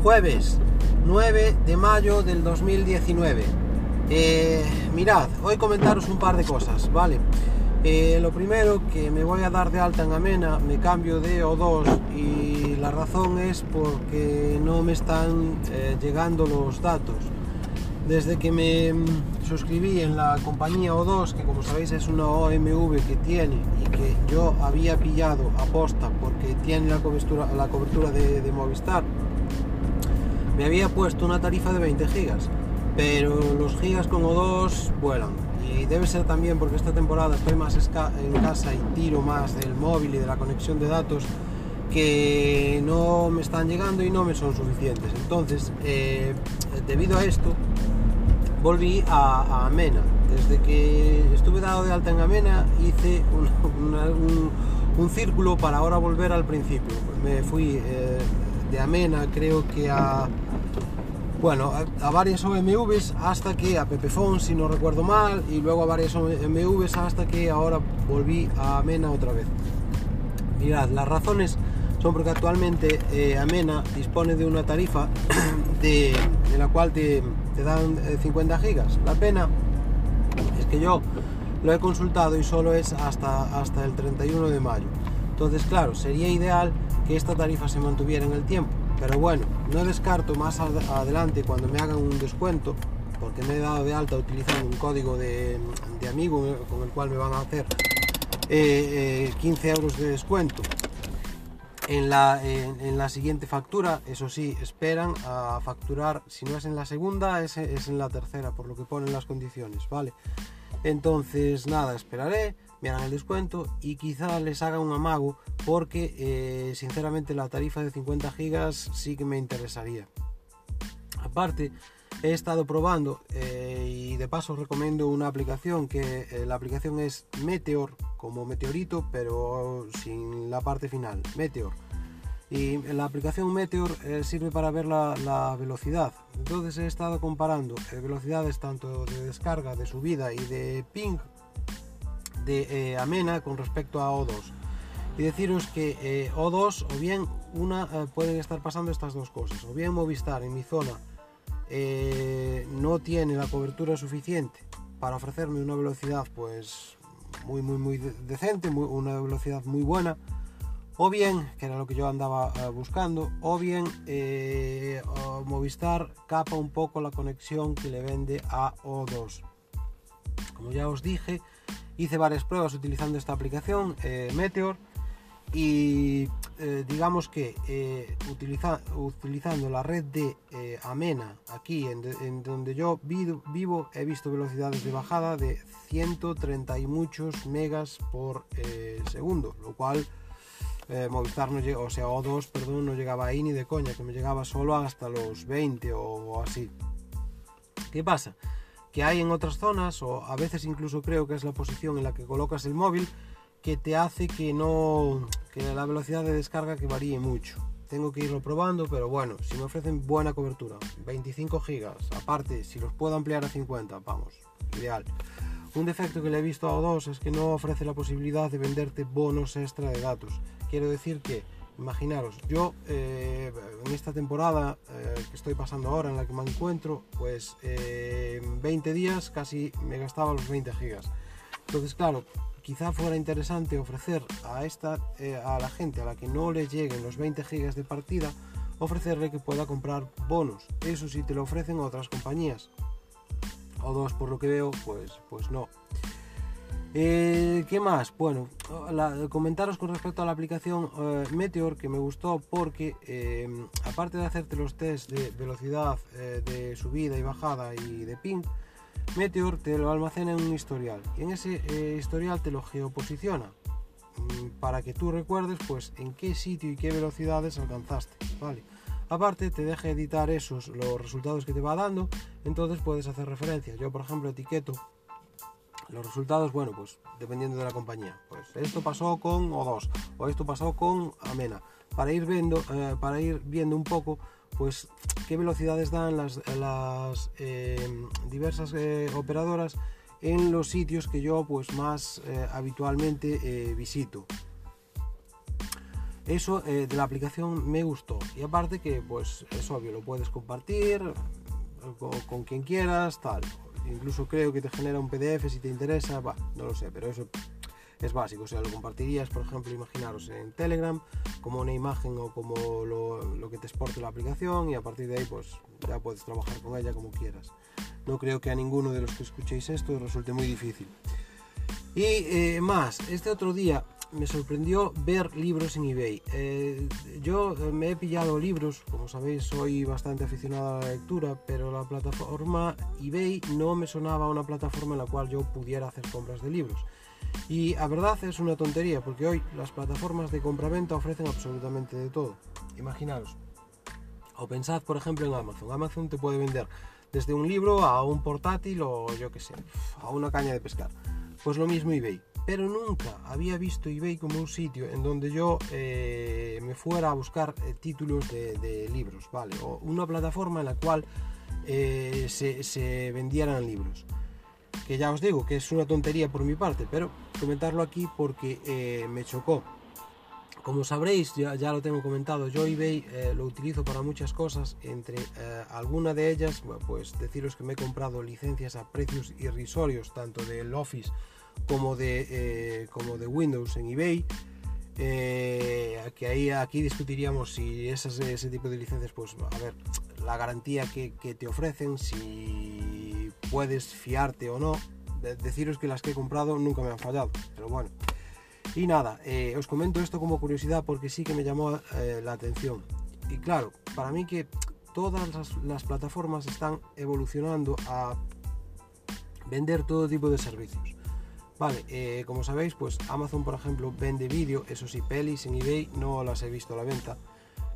Jueves 9 de mayo del 2019. Eh, mirad, hoy comentaros un par de cosas, ¿vale? Eh, lo primero que me voy a dar de alta en Amena, me cambio de O2 y la razón es porque no me están eh, llegando los datos. Desde que me mm, suscribí en la compañía O2, que como sabéis es una OMV que tiene y que yo había pillado a posta porque tiene la cobertura, la cobertura de Movistar, me había puesto una tarifa de 20 gigas, pero los gigas con O2 vuelan. Y debe ser también porque esta temporada estoy más en casa y tiro más del móvil y de la conexión de datos que no me están llegando y no me son suficientes. Entonces, eh, debido a esto, volví a, Amena. Desde que estuve dado de alta en Amena, hice un, un, círculo para ahora volver al principio. Me fui eh, de Amena, creo que a bueno, a, varias OMVs hasta que a Pepefon, si no recuerdo mal, y luego a varias OMVs hasta que ahora volví a Amena otra vez. Mirad, las razones son porque actualmente eh, Amena dispone de una tarifa de, la cual te, dan 50 eh, gigas. La pena es que yo lo he consultado y solo es hasta, hasta el 31 de mayo. Entonces, claro, sería ideal que esta tarifa se mantuviera en el tiempo pero bueno, no descarto más adelante cuando me hagan un descuento, porque me he dado de alta utilizando un código de, amigo con el cual me van a hacer 15 eh, eh, euros de descuento. En la, en, la, siguiente factura, eso sí, esperan a facturar, si no es en la segunda, es, es en la tercera, por lo que ponen las condiciones, ¿vale? Entonces, nada, esperaré, me hagan el descuento y quizá les haga un amago porque eh, sinceramente la tarifa de 50 gigas sí que me interesaría. Aparte, he estado probando eh, y de paso recomiendo una aplicación que eh, la aplicación es Meteor, como meteorito, pero sin la parte final, Meteor. Y la aplicación Meteor sirve para ver la, la, velocidad. Entonces he estado comparando velocidades tanto de descarga, de subida y de ping de eh, Amena con respecto a O2. Y deciros que eh, O2 o bien una eh, pueden estar pasando estas dos cosas. O bien Movistar en mi zona no tiene la cobertura suficiente para ofrecerme una velocidad pues muy muy muy decente, una velocidad muy buena. O bien, que era lo que yo andaba buscando, o bien Movistar capa un poco la conexión que le vende a O2. Como ya os dije, hice varias pruebas utilizando esta aplicación, eh, Meteor, y eh, digamos que eh, utilizando la red de Amena, aquí en, donde yo vivo, he visto velocidades de bajada de 130 y muchos megas por segundo, lo cual Movistar no llega, o sea, O2, perdón, no llegaba ahí ni de coña, que me llegaba solo hasta los 20 o así. ¿Qué pasa? Que hay en otras zonas, o a veces incluso creo que es la posición en la que colocas el móvil, que te hace que no que la velocidad de descarga que varíe mucho. Tengo que irlo probando, pero bueno, si me ofrecen buena cobertura, 25 gigas, aparte, si los puedo ampliar a 50, vamos, ideal. Un defecto que le he visto a O2 es que no ofrece la posibilidad de venderte bonos extra de datos. Quiero decir que Imaginaros, yo eh, en esta temporada eh, que estoy pasando ahora, en la que me encuentro, pues eh, en 20 días casi me gastaba los 20 gigas. Entonces, claro, quizá fuera interesante ofrecer a, esta, a la gente a la que no le lleguen los 20 gigas de partida, ofrecerle que pueda comprar bonos. Eso sí te lo ofrecen otras compañías. O dos, por lo que veo, pues, pues no. Eh, ¿Qué más? Bueno, comentaros con respecto a la aplicación eh, Meteor que me gustó porque eh, aparte de hacerte los test de velocidad de subida y bajada y de ping, Meteor te lo almacena en un historial y en ese historial te lo geoposiciona mm, para que tú recuerdes pues en qué sitio y qué velocidades alcanzaste, ¿vale? Aparte te deja editar esos los resultados que te va dando, entonces puedes hacer referencia. Yo por ejemplo etiqueto los resultados, bueno, pues dependiendo de la compañía. Pues esto pasó con O2 o esto pasó con Amena. Para ir viendo, eh, para ir viendo un poco, pues qué velocidades dan las, las eh, diversas eh, operadoras en los sitios que yo pues más habitualmente visito. Eso eh, de la aplicación me gustó. Y aparte que, pues es obvio, lo puedes compartir con quien quieras, tal. Incluso creo que te genera un PDF si te interesa, va, no lo sé, pero eso es básico. O sea, lo compartirías, por ejemplo, imaginaros en Telegram como una imagen o como lo, lo, que te exporte la aplicación y a partir de ahí pues ya puedes trabajar con ella como quieras. No creo que a ninguno de los que escuchéis esto resulte muy difícil. Y eh, más, este otro día me sorprendió ver libros en eBay. Eh, yo eh, me he pillado libros, como sabéis soy bastante aficionado a la lectura, pero la plataforma eBay no me sonaba una plataforma en la cual yo pudiera hacer compras de libros. Y a verdad es una tontería, porque hoy las plataformas de compra-venta ofrecen absolutamente de todo. Imaginaros. O pensad, por ejemplo, en Amazon. Amazon te puede vender desde un libro a un portátil o yo que sé, a una caña de pescar. Pues lo mismo eBay. Pero nunca había visto eBay como un sitio en donde yo eh, me fuera a buscar eh, títulos de, libros, ¿vale? O una plataforma en la cual eh, se, vendieran libros. Que ya os digo que es una tontería por mi parte, pero comentarlo aquí porque me chocó. Como sabréis, ya, ya, lo tengo comentado, yo eBay lo utilizo para muchas cosas, entre eh, alguna de ellas, pues deciros que me he comprado licencias a precios irrisorios, tanto del Office como de, eh, como de Windows en eBay. que ahí aquí discutiríamos si esas, ese tipo de licencias, pues a ver, la garantía que, que te ofrecen, si puedes fiarte o no. De, deciros que las que he comprado nunca me han fallado, pero bueno. Y nada, eh, os comento esto como curiosidad porque sí que me llamó eh, la atención. Y claro, para mí que todas las, plataformas están evolucionando a vender todo tipo de servicios. Vale, eh, como sabéis, pues Amazon, por ejemplo, vende vídeo, eso sí, pelis en eBay no las he visto a la venta.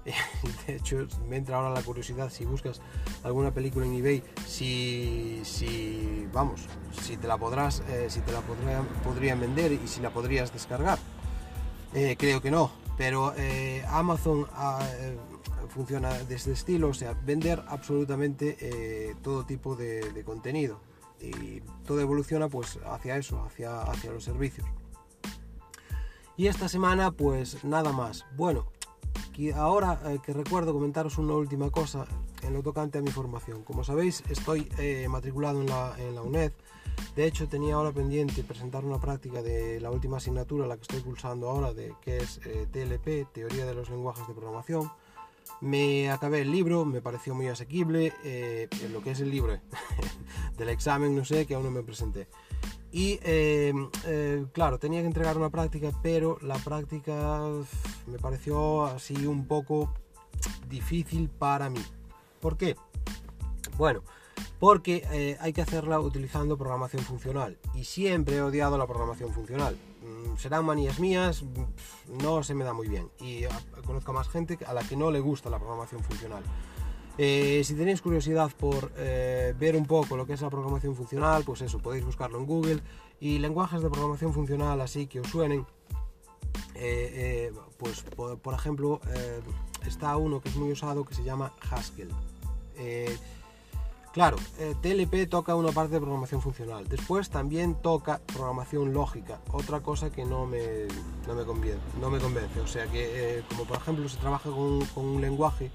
De hecho, me entra ahora la curiosidad si buscas alguna película en eBay, si, si vamos, si te la podrás, eh, si te la podrían, podrían, vender y si la podrías descargar. Eh, creo que no, pero eh, Amazon ah, funciona de este estilo, o sea, vender absolutamente eh, todo tipo de, contenido y todo evoluciona pues hacia eso, hacia, hacia los servicios. Y esta semana pues nada más. Bueno, ahora eh, que recuerdo comentaros una última cosa en lo tocante a mi formación. Como sabéis, estoy eh, matriculado en la, en la, UNED. De hecho, tenía ahora pendiente presentar una práctica de la última asignatura, la que estoy cursando ahora, de, que es eh, TLP, Teoría de los Lenguajes de Programación. Me acabé el libro, me pareció muy asequible, eh, lo que es el libro del examen, no sé, que aún no me presenté. Y eh, eh, claro, tenía que entregar una práctica, pero la práctica me pareció así un poco difícil para mí. ¿Por qué? Bueno, porque eh, hay que hacerla utilizando programación funcional. Y siempre he odiado la programación funcional. Mm, serán manías mías, no se me da muy bien. Y ah, conozco a más gente a la que no le gusta la programación funcional. Eh, si tenéis curiosidad por eh, ver un poco lo que es la programación funcional, pues eso, podéis buscarlo en Google. Y lenguajes de programación funcional así que os suenen, eh, pues por, por ejemplo, está uno que es muy usado que se llama Haskell. Eh, claro, TLP toca una parte de programación funcional. Después también toca programación lógica, otra cosa que no me, no me, conviene, no me convence. O sea que, como por ejemplo se trabaja con, un lenguaje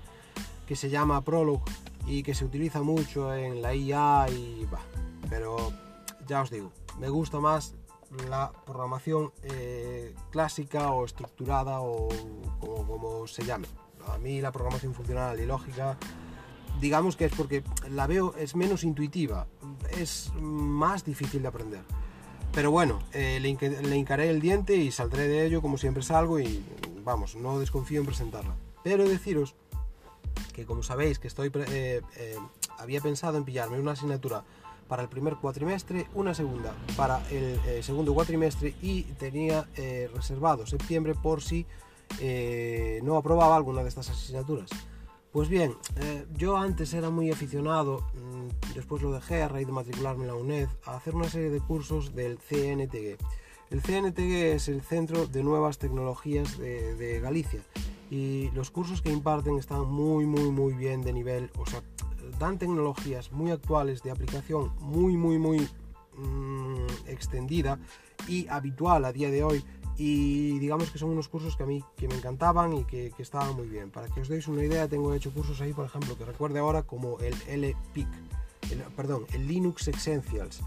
que se llama Prolog y que se utiliza mucho en la IA y bah, pero ya os digo, me gusta más la programación eh, clásica o estructurada o como, se llame. A mí la programación funcional y lógica, digamos que es porque la veo, es menos intuitiva, es más difícil de aprender. Pero bueno, eh, le, le hincaré el diente y saldré de ello como siempre salgo y vamos, no desconfío en presentarla. Pero deciros que como sabéis que estoy eh, eh, había pensado en pillarme una asignatura para el primer cuatrimestre, una segunda para el segundo cuatrimestre y tenía reservado septiembre por si no aprobaba alguna de estas asignaturas. Pues bien, yo antes era muy aficionado, mmm, después lo dejé a raíz de matricularme en la UNED, a hacer una serie de cursos del CNTG. El CNTG es el Centro de Nuevas Tecnologías de, Galicia y los cursos que imparten están muy muy muy bien de nivel, o sea, dan tecnologías muy actuales de aplicación muy muy muy mmm, extendida y habitual a día de hoy y digamos que son unos cursos que a mí que me encantaban y que, que, estaban muy bien. Para que os deis una idea, tengo hecho cursos ahí, por ejemplo, que recuerde ahora como el LPIC, el, perdón, el Linux Essentials.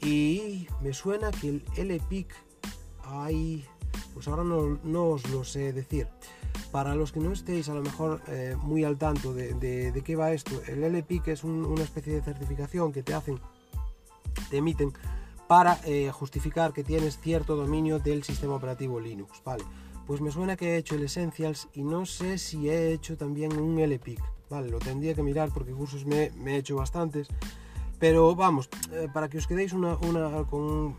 Y me suena que el LPIC hay, pues ahora no, no, os lo sé decir. Para los que no estéis a lo mejor eh, muy al tanto de, de, qué va esto, el LPIC es un, una especie de certificación que te hacen, te emiten para eh, justificar que tienes cierto dominio del sistema operativo Linux, ¿vale? Pues me suena que he hecho el Essentials y no sé si he hecho también un LPIC, ¿vale? Lo tendría que mirar porque cursos me, he hecho bastantes, pero vamos, eh, para que os quedéis una con, eh,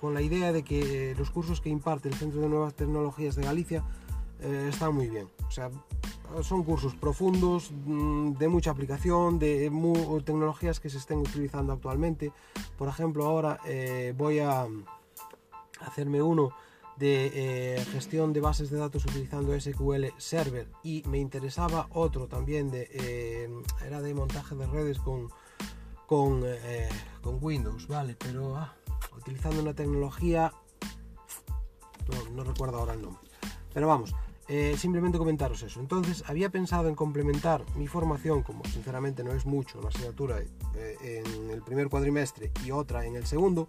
con, la idea de que los cursos que imparte el Centro de Nuevas Tecnologías de Galicia eh, están muy bien. O sea, son cursos profundos, mm, de mucha aplicación, de tecnologías que se estén utilizando actualmente. Por ejemplo, ahora eh, voy a hacerme uno de eh, gestión de bases de datos utilizando SQL Server y me interesaba otro también de eh, era de montaje de redes con con, con Windows, vale, pero ah, utilizando una tecnología no, no recuerdo ahora el nombre. Pero vamos, eh, simplemente comentaros eso. Entonces, había pensado en complementar mi formación, como sinceramente no es mucho, una asignatura eh, en el primer cuadrimestre y otra en el segundo,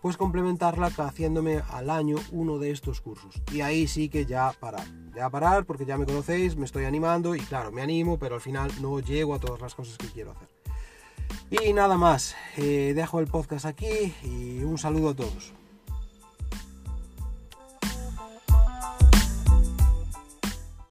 pues complementarla haciéndome al año uno de estos cursos. Y ahí sí que ya parar. Ya parar porque ya me conocéis, me estoy animando y claro, me animo, pero al final no llego a todas las cosas que quiero hacer. Y nada más, eh, dejo el podcast aquí y un saludo a todos.